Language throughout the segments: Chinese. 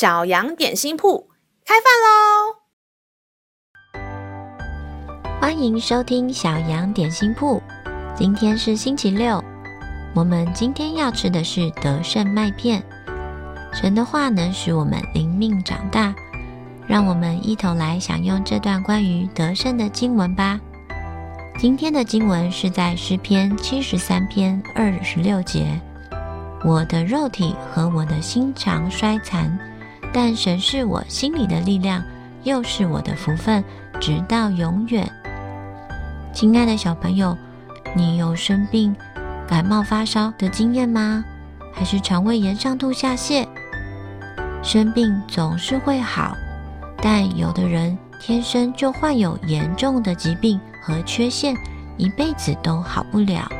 小羊点心铺开饭喽！欢迎收听小羊点心铺。今天是星期六，我们今天要吃的是德胜麦片。神的话能使我们灵命长大，让我们一同来享用这段关于德胜的经文吧。今天的经文是在诗篇七十三篇二十六节：“我的肉体和我的心肠衰残，但神是我心里的力量，又是我的福分，直到永远。”亲爱的小朋友，你有生病、感冒、发烧的经验吗？还是肠胃炎、上吐下泻？生病总是会好，但有的人天生就患有严重的疾病和缺陷，一辈子都好不了。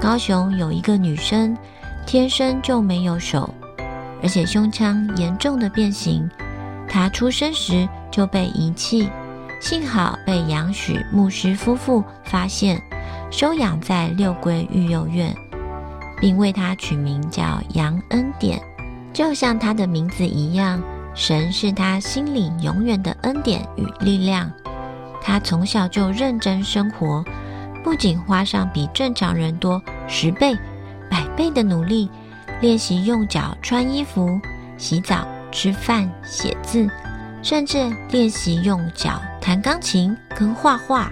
高雄有一个女生，天生就没有手，而且胸腔严重的变形，他出生时就被遗弃，幸好被杨许牧师夫妇发现，收养在六龟育幼院，并为他取名叫杨恩典。就像他的名字一样，神是他心里永远的恩典与力量。他从小就认真生活，不仅花上比正常人多十倍、百倍的努力，练习用脚穿衣服、洗澡、吃饭、写字，甚至练习用脚弹钢琴跟画画。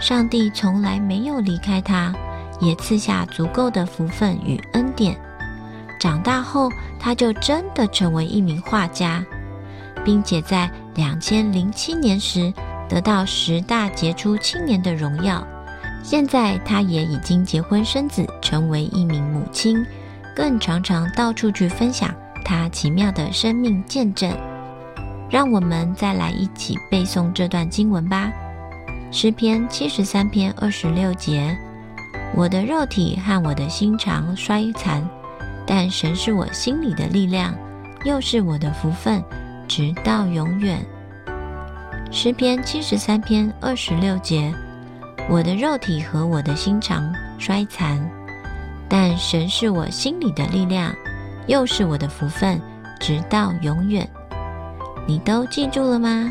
上帝从来没有离开他，也赐下足够的福分与恩典。长大后，他就真的成为一名画家，并且在两千零七年时得到十大杰出青年的荣耀。现在，他也已经结婚生子，成为一名母亲，更常常到处去分享他奇妙的生命见证。让我们再来一起背诵这段经文吧，《诗篇》七十三篇二十六节：“我的肉体和我的心肠衰残。”但神是我心里的力量，又是我的福分，直到永远。诗篇七十三篇二十六节：我的肉体和我的心肠衰残，但神是我心里的力量，又是我的福分，直到永远。你都记住了吗？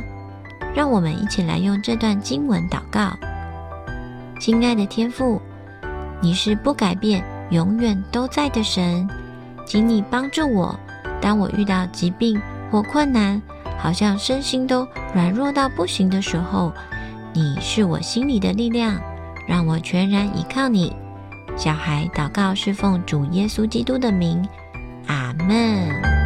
让我们一起来用这段经文祷告。亲爱的天父，你是不改变、永远都在的神。请你帮助我，当我遇到疾病或困难，好像身心都软弱到不行的时候，你是我心里的力量，让我全然依靠你。小孩祷告是奉主耶稣基督的名，阿门。